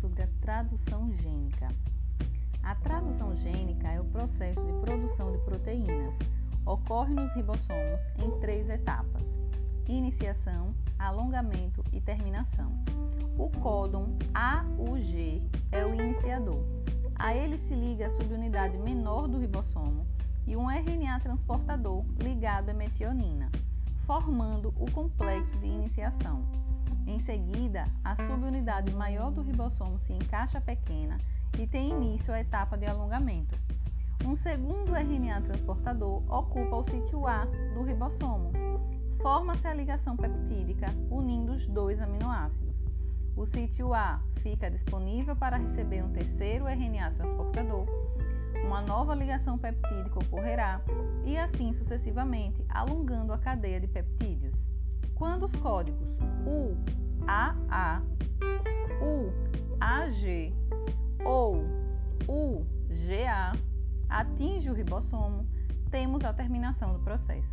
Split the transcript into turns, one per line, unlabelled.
sobre a tradução gênica. A tradução gênica é o processo de produção de proteínas. Ocorre nos ribossomos em três etapas: iniciação, alongamento e terminação. O códon AUG é o iniciador. A ele se liga a subunidade menor do ribossomo e um RNA transportador ligado à metionina formando o complexo de iniciação. Em seguida, a subunidade maior do ribossomo se encaixa pequena e tem início a etapa de alongamento. Um segundo RNA transportador ocupa o sítio A do ribossomo. Forma-se a ligação peptídica unindo os dois aminoácidos. O sítio A fica disponível para receber um terceiro RNA transportador. Uma nova ligação peptídica ocorrerá e assim sucessivamente, alongando a cadeia de peptídeos. Quando os códigos U, AA, U, ou UGA atinge o ribossomo, temos a terminação do processo.